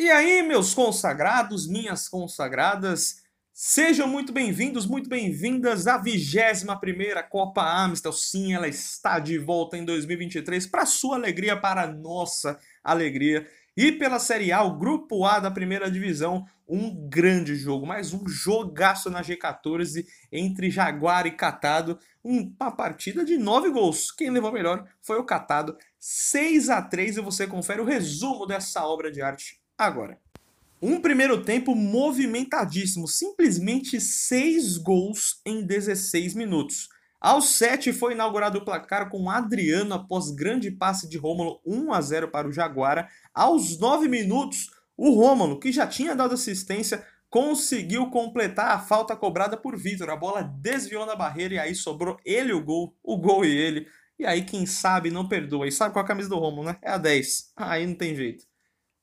E aí, meus consagrados, minhas consagradas, sejam muito bem-vindos, muito bem-vindas à 21ª Copa Amstel. Sim, ela está de volta em 2023 para sua alegria, para nossa alegria. E pela Série A, o Grupo A da Primeira Divisão, um grande jogo, mais um jogaço na G14 entre Jaguar e Catado, uma partida de nove gols. Quem levou melhor foi o Catado, 6 a 3 e você confere o resumo dessa obra de arte agora. Um primeiro tempo movimentadíssimo, simplesmente 6 gols em 16 minutos. Aos 7 foi inaugurado o placar com Adriano após grande passe de Rômulo 1 a 0 para o Jaguara. Aos 9 minutos, o Rômulo, que já tinha dado assistência, conseguiu completar a falta cobrada por Vitor. A bola desviou na barreira e aí sobrou ele o gol, o gol e ele. E aí, quem sabe, não perdoa. E sabe qual é a camisa do Rômulo, né? É a 10. Aí não tem jeito.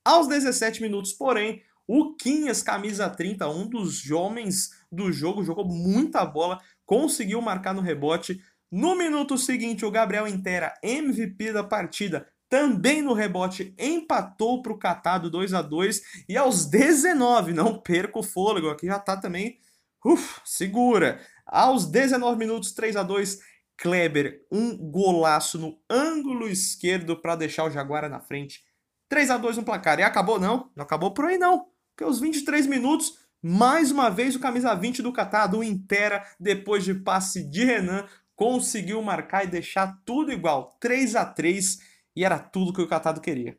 Aos 17 minutos, porém, o Quinhas, camisa 30, um dos homens do jogo, jogou muita bola, conseguiu marcar no rebote. No minuto seguinte, o Gabriel Intera, MVP da partida, também no rebote, empatou para o Catado 2 a 2 E aos 19, não perca o fôlego, aqui já tá também, uf, segura. Aos 19 minutos, 3 a 2 Kleber, um golaço no ângulo esquerdo para deixar o Jaguara na frente. 3 a 2 no placar. E acabou não? Não acabou por aí não. Porque aos 23 minutos, mais uma vez o camisa 20 do Catar, do Intera, depois de passe de Renan, conseguiu marcar e deixar tudo igual. 3 a 3 e era tudo que o Catado queria.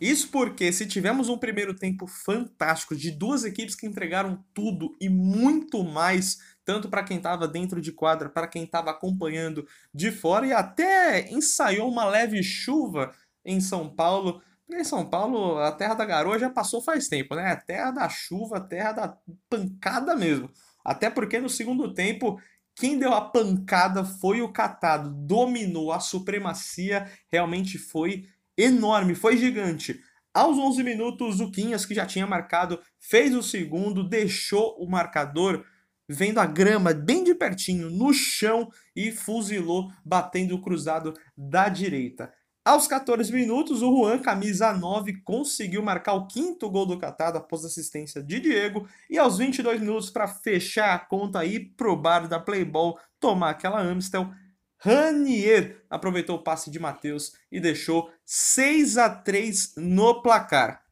Isso porque se tivemos um primeiro tempo fantástico de duas equipes que entregaram tudo e muito mais, tanto para quem estava dentro de quadra, para quem estava acompanhando de fora e até ensaiou uma leve chuva em São Paulo, em São Paulo, a terra da garoa já passou faz tempo, né? A terra da chuva, a terra da pancada mesmo. Até porque no segundo tempo, quem deu a pancada foi o Catado, dominou a supremacia, realmente foi enorme, foi gigante. Aos 11 minutos, o Quinhas, que já tinha marcado, fez o segundo, deixou o marcador vendo a grama bem de pertinho no chão e fuzilou, batendo o cruzado da direita. Aos 14 minutos, o Juan, camisa 9, conseguiu marcar o quinto gol do Catado após assistência de Diego. E aos 22 minutos, para fechar a conta aí pro bar da Playball tomar aquela Amstel, Ranier aproveitou o passe de Matheus e deixou 6 a 3 no placar.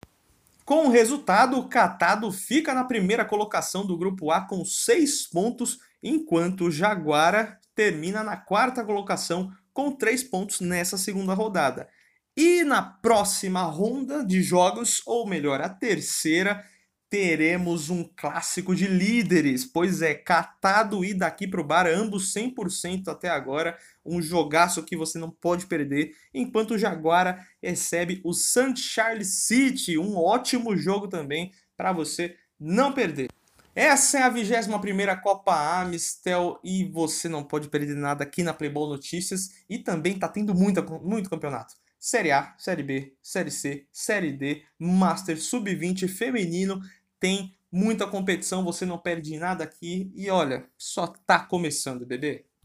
Com o resultado, o Catado fica na primeira colocação do grupo A com 6 pontos, enquanto o Jaguara termina na quarta colocação com três pontos nessa segunda rodada. E na próxima ronda de jogos, ou melhor, a terceira, teremos um clássico de líderes, pois é, catado e daqui para o bar, ambos 100% até agora, um jogaço que você não pode perder, enquanto o Jaguara recebe o St. Charles City, um ótimo jogo também para você não perder. Essa é a 21ª Copa Amistel e você não pode perder nada aqui na Playboy Notícias e também tá tendo muita, muito campeonato. Série A, Série B, Série C, Série D, Master Sub-20 feminino, tem muita competição, você não perde nada aqui e olha, só tá começando, bebê.